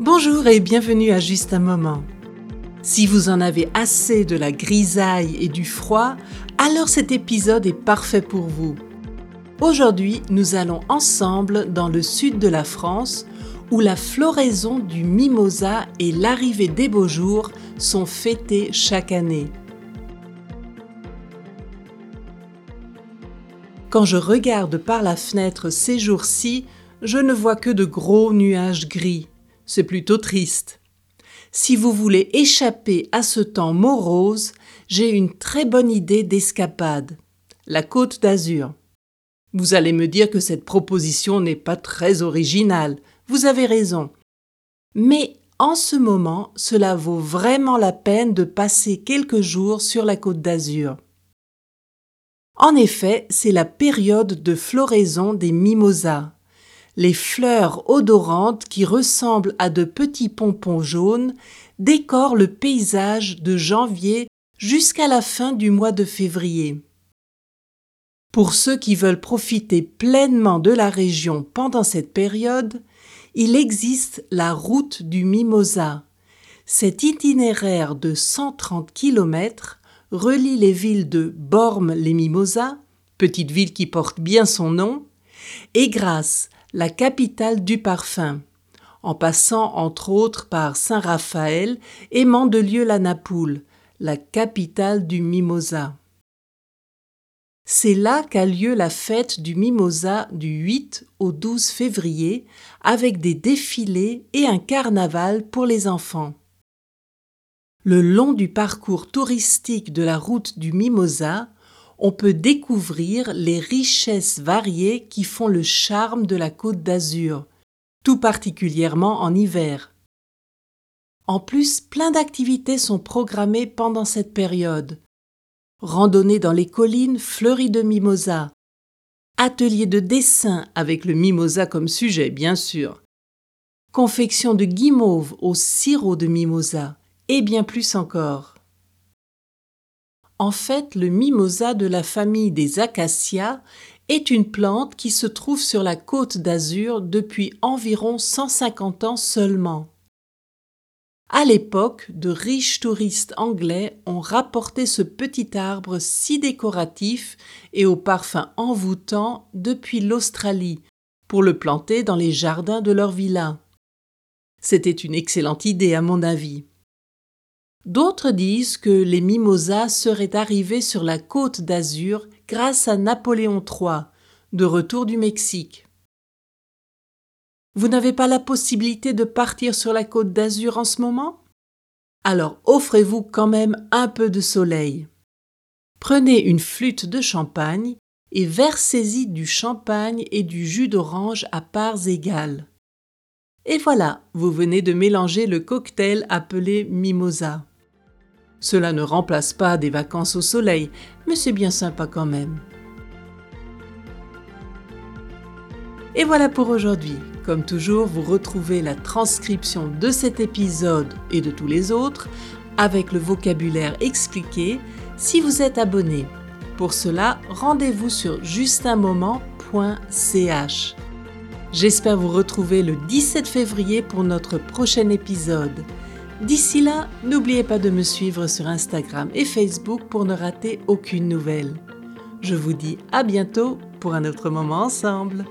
Bonjour et bienvenue à Juste un moment. Si vous en avez assez de la grisaille et du froid, alors cet épisode est parfait pour vous. Aujourd'hui, nous allons ensemble dans le sud de la France où la floraison du mimosa et l'arrivée des beaux jours sont fêtées chaque année. Quand je regarde par la fenêtre ces jours-ci, je ne vois que de gros nuages gris. C'est plutôt triste. Si vous voulez échapper à ce temps morose, j'ai une très bonne idée d'escapade. La côte d'Azur. Vous allez me dire que cette proposition n'est pas très originale. Vous avez raison. Mais en ce moment, cela vaut vraiment la peine de passer quelques jours sur la côte d'Azur. En effet, c'est la période de floraison des mimosas. Les fleurs odorantes qui ressemblent à de petits pompons jaunes décorent le paysage de janvier jusqu'à la fin du mois de février. Pour ceux qui veulent profiter pleinement de la région pendant cette période, il existe la route du Mimosa. Cet itinéraire de 130 km relie les villes de Bormes-les-Mimosas, petite ville qui porte bien son nom, et Grasse, la capitale du parfum, en passant entre autres par Saint-Raphaël et Mandelieu-la-Napoule, la capitale du mimosa. C'est là qu'a lieu la fête du mimosa du 8 au 12 février avec des défilés et un carnaval pour les enfants. Le long du parcours touristique de la route du Mimosa, on peut découvrir les richesses variées qui font le charme de la côte d'Azur, tout particulièrement en hiver. En plus, plein d'activités sont programmées pendant cette période. Randonnée dans les collines fleuries de mimosa, atelier de dessin avec le mimosa comme sujet, bien sûr, confection de guimauve au sirop de mimosa, et bien plus encore. En fait, le mimosa de la famille des acacias est une plante qui se trouve sur la côte d'Azur depuis environ 150 ans seulement. À l'époque, de riches touristes anglais ont rapporté ce petit arbre si décoratif et au parfum envoûtant depuis l'Australie pour le planter dans les jardins de leur villa. C'était une excellente idée à mon avis. D'autres disent que les mimosas seraient arrivés sur la côte d'Azur grâce à Napoléon III, de retour du Mexique. Vous n'avez pas la possibilité de partir sur la côte d'Azur en ce moment? Alors offrez-vous quand même un peu de soleil. Prenez une flûte de champagne et versez-y du champagne et du jus d'orange à parts égales. Et voilà, vous venez de mélanger le cocktail appelé mimosa. Cela ne remplace pas des vacances au soleil, mais c'est bien sympa quand même. Et voilà pour aujourd'hui. Comme toujours, vous retrouvez la transcription de cet épisode et de tous les autres avec le vocabulaire expliqué si vous êtes abonné. Pour cela, rendez-vous sur justunmoment.ch. J'espère vous retrouver le 17 février pour notre prochain épisode. D'ici là, n'oubliez pas de me suivre sur Instagram et Facebook pour ne rater aucune nouvelle. Je vous dis à bientôt pour un autre moment ensemble.